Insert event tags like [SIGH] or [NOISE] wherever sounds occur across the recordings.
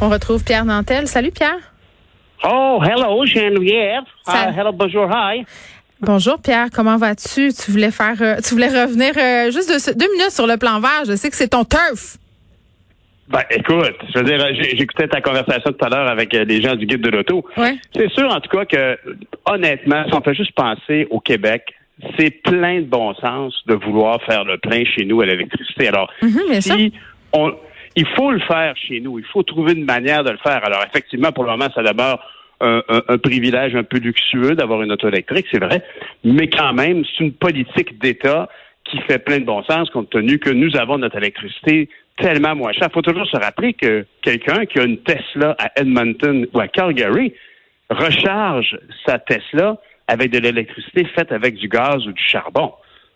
On retrouve Pierre Nantel. Salut Pierre. Oh, hello Geneviève. Uh, hello, bonjour, hi. Bonjour Pierre, comment vas-tu? Tu voulais faire, euh, tu voulais revenir euh, juste deux, deux minutes sur le plan vert. Je sais que c'est ton turf. Ben, écoute, je veux dire, j'écoutais ta conversation tout à l'heure avec euh, les gens du guide de l'auto. Ouais. C'est sûr, en tout cas, que, honnêtement, si on fait juste penser au Québec, c'est plein de bon sens de vouloir faire le plein chez nous à l'électricité. Alors, Mhm, bien sûr. si on, il faut le faire chez nous, il faut trouver une manière de le faire. Alors, effectivement, pour le moment, ça un, un- un privilège un peu luxueux d'avoir une auto électrique, c'est vrai, mais quand même, c'est une politique d'État qui fait plein de bon sens compte tenu que nous avons notre électricité tellement moins chère. Il faut toujours se rappeler que quelqu'un qui a une Tesla à Edmonton ou à Calgary recharge sa Tesla avec de l'électricité faite avec du gaz ou du charbon.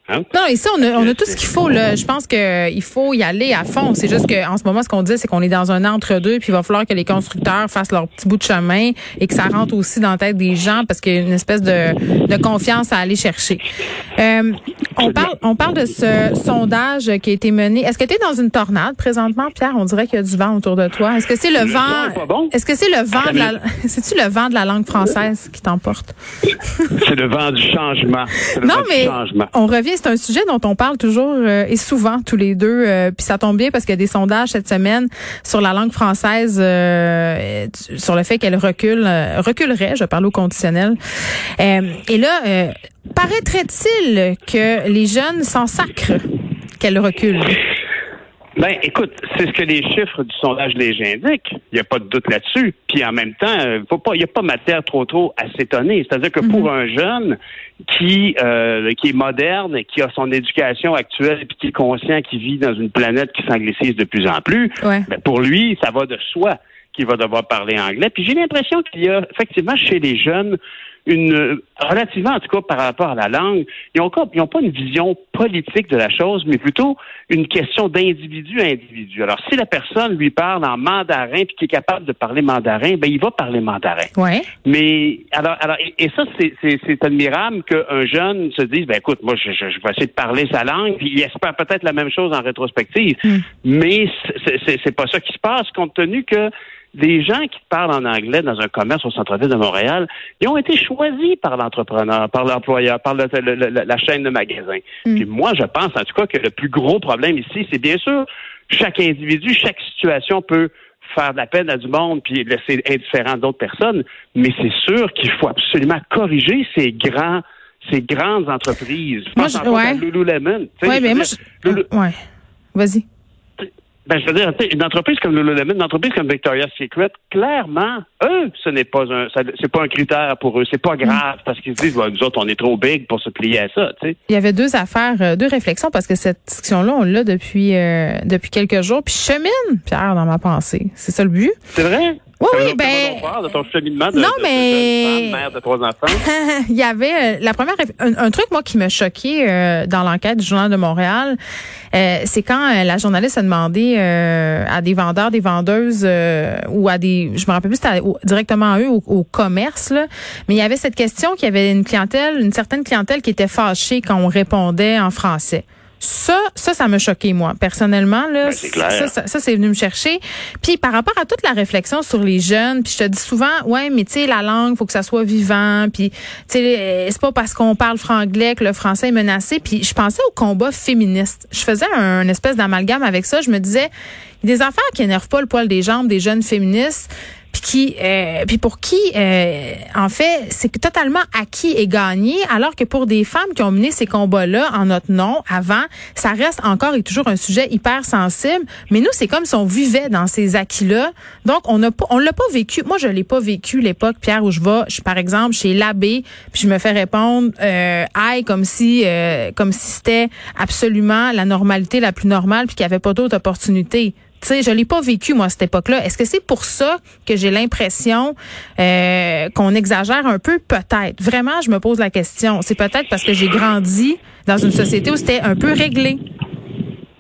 Hein? Non, ici, on a, on a tout ce qu'il faut. Là. Je pense qu'il faut y aller à fond. C'est juste qu'en ce moment, ce qu'on dit, c'est qu'on est dans un entre-deux, puis il va falloir que les constructeurs fassent leur petit bout de chemin et que ça rentre aussi dans la tête des gens parce qu'il y a une espèce de, de confiance à aller chercher. Euh, on parle, on parle de ce sondage qui a été mené. Est-ce que tu es dans une tornade présentement, Pierre? On dirait qu'il y a du vent autour de toi. Est-ce que c'est le, vent? bon? Est-ce que c'est le vent de la, [LAUGHS] c'est-tu le vent de la langue française qui t'emporte? C'est le vent du changement. Le Non, vent du mais changement. on revient, c'est un sujet dont on parle toujours euh, et souvent tous les deux. euh, Puis ça tombe bien parce qu'il y a des sondages cette semaine sur la langue française, euh, sur le fait qu'elle recule, euh, reculerait, je parle au conditionnel. Euh, et là, euh, paraîtrait-il que les jeunes s'en sacrent qu'elle recule. Ben, écoute, c'est ce que les chiffres du sondage léger indiquent. Il n'y a pas de doute là-dessus. Puis en même temps, euh, faut pas, il n'y a pas matière trop trop à s'étonner. C'est-à-dire que pour un jeune qui euh, qui est moderne, qui a son éducation actuelle, puis qui est conscient qu'il vit dans une planète qui s'anglicise de plus en plus, Ouais. ben, pour lui, ça va de soi qu'il va devoir parler anglais. Puis j'ai l'impression qu'il y a effectivement chez les jeunes une relativement en tout cas par rapport à la langue, ils ont, pas- ils ont pas une vision politique de la chose, mais plutôt une question d'individu à individu. Alors si la personne lui parle en mandarin puis qui est capable de parler mandarin, ben il va parler mandarin. Ouais. Mais alors, alors et, et ça, c'est- admirable qu'un jeune se dise, ben écoute, moi, je, je, je vais essayer de parler sa langue, puis il espère peut-être la même chose en rétrospective. Mais c'est- c'est c'est pas ça qui se passe, compte tenu que les gens qui parlent en anglais dans un commerce au centre-ville de Montréal, ils ont été choisis par l'entrepreneur, par l'employeur, par le- le- le- la chaîne de magasins. Puis moi, je pense en tout cas que le plus gros problème ici, c'est bien sûr chaque individu, chaque situation peut faire de la peine à du monde puis laisser indifférent d'autres personnes, mais c'est sûr qu'il faut absolument corriger ces grands ces grandes entreprises. Je Moi, pense je- entre autres à ouais. Lululemon. Sais, Ouais, mais moi, je- Lulu- ouais. Vas-y. Ben, je veux dire, une entreprise comme Lululemon, une entreprise comme Victoria's Secret, clairement, eux, ce n'est pas un, c'est pas un critère pour eux. C'est pas grave parce qu'ils se disent, Ouais, nous autres, on est trop big pour se plier à ça, tu sais. Il y avait deux affaires, euh, deux réflexions parce que cette discussion-là, on l'a depuis euh, depuis quelques jours. Puis je chemine, Pierre, dans ma pensée. C'est ça le but? C'est vrai? Oui, oui, ben- de ton cheminement de, Non, de- mais- mère de trois enfants. [LAUGHS] il y avait euh, la première un, un truc moi qui m'a choqué euh, dans l'enquête du journal de Montréal, euh, c'est quand euh, la journaliste a demandé euh, à des vendeurs, des vendeuses euh, ou à des, je me rappelle plus, c'était directement à eux au, au commerce là, mais il y avait cette question qu'il y avait une clientèle, une certaine clientèle qui était fâchée quand on répondait en français. Ça, ça, ça m'a choqué, moi, personnellement. Là, Ben, c'est clair. Ça, ça, ça, c'est venu me chercher. Puis par rapport à toute la réflexion sur les jeunes, puis je te dis souvent, ouais, mais tu sais, la langue, faut que ça soit vivant. Puis tu sais, euh, c'est pas parce qu'on parle franglais que le français est menacé. Puis je pensais au combat féministe. Je faisais un, espèce d'amalgame avec ça. Je me disais, il y a des affaires qui énervent pas le poil des jambes des jeunes féministes puis qui euh, puis pour qui euh, en fait c'est totalement acquis et gagné alors que pour des femmes qui ont mené ces combats-là en notre nom avant ça reste encore et toujours un sujet hyper sensible. Mais nous c'est comme si on vivait dans ces acquis-là. Donc on n'a on l'a pas vécu. Moi je l'ai pas vécu l'époque Pierre où je vais je suis par exemple chez l'abbé puis je me fais répondre euh, aïe comme si euh, comme si c'était absolument la normalité la plus normale puis qu'il y avait pas d'autres opportunités tu sais, je l'ai pas vécu moi à cette époque-là. Est-ce que c'est pour ça que j'ai l'impression euh, qu'on exagère un peu? Peut-être. Vraiment, je me pose la question. C'est peut-être parce que j'ai grandi dans une société où c'était un peu réglé.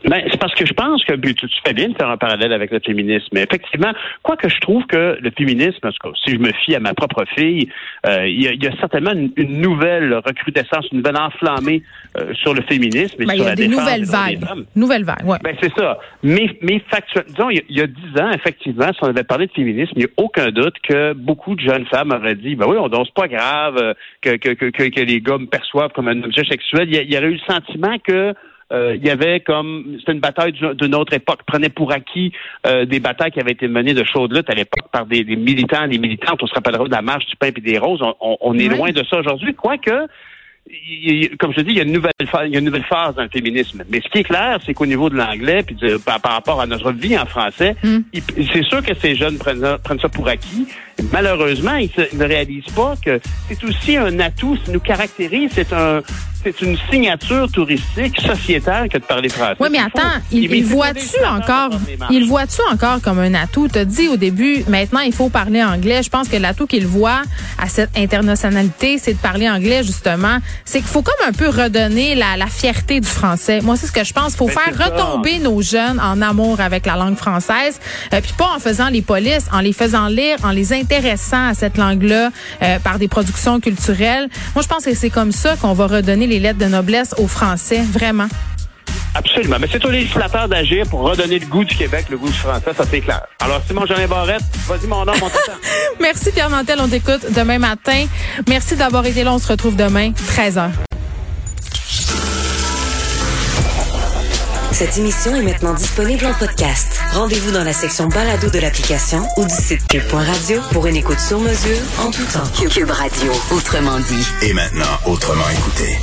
Ben, c'est parce que je pense que tu, fais bien de faire un parallèle avec le féminisme. Mais effectivement, quoi que je trouve que le féminisme, si je me fie à ma propre fille, euh, il, y a, certainement une, nouvelle recrudescence, une nouvelle enflammée euh, sur le féminisme et ben, sur il y a des nouvelles vagues. Nouvelles vagues, ouais. Ben, c'est ça. Mais, mais factuellement, disons, il y, a dix ans, effectivement, si on avait parlé de féminisme, il n'y a aucun doute que beaucoup de jeunes femmes auraient dit, ben oui, on danse pas grave euh, que, que, que, que, les gars me perçoivent comme un objet sexuel. Il y, aurait eu le sentiment que euh, il y avait comme c'était une bataille d'une autre époque, prenait pour acquis euh, des batailles qui avaient été menées de chaude lutte à l'époque par des, militants, des militantes. On se rappellera de la marche du pain et des roses. On, est loin de ça aujourd'hui, quoique comme je te dis, il y a une nouvelle phase, il y a une nouvelle phase dans le féminisme. Mais ce qui est clair, c'est qu'au niveau de l'anglais, puis par, rapport à notre vie en français, hmm. c'est sûr que ces jeunes prennent, prennent ça pour acquis. Malheureusement, ils, ne réalisent pas que c'est aussi un atout, ça nous caractérise, c'est un, c'est une signature touristique sociétale que de parler français. Oui, mais attends, il, il voit-tu encore, il voit-tu encore comme un atout? Tu as dit au début, maintenant, il faut parler anglais. Je pense que l'atout qu'il voit à cette internationalité, c'est de parler anglais, justement. C'est qu'il faut comme un peu redonner la, la fierté du français. Moi, c'est ce que je pense. Il faut ben, faire retomber nos jeunes en amour avec la langue française, euh, puis pas en faisant les polices, en les faisant lire, en les intéressant à cette langue-là euh, par des productions culturelles. Moi, je pense que c'est comme ça qu'on va redonner les lettres de noblesse aux Français, vraiment. Absolument. Mais c'est aux législateurs d'agir pour redonner le goût du Québec, le goût du français, ça c'est clair. Alors, Simon Jean Barrette, vas-y mon nom, mon temps. Merci Pierre Mantel, on t'écoute demain matin. Merci d'avoir été là, on se retrouve demain, 13h. Cette émission est maintenant disponible en podcast. Rendez-vous dans la section balado de l'application ou du site cube.radio pour une écoute sur mesure en tout temps. Cube Radio, autrement dit. Et maintenant, autrement écouté.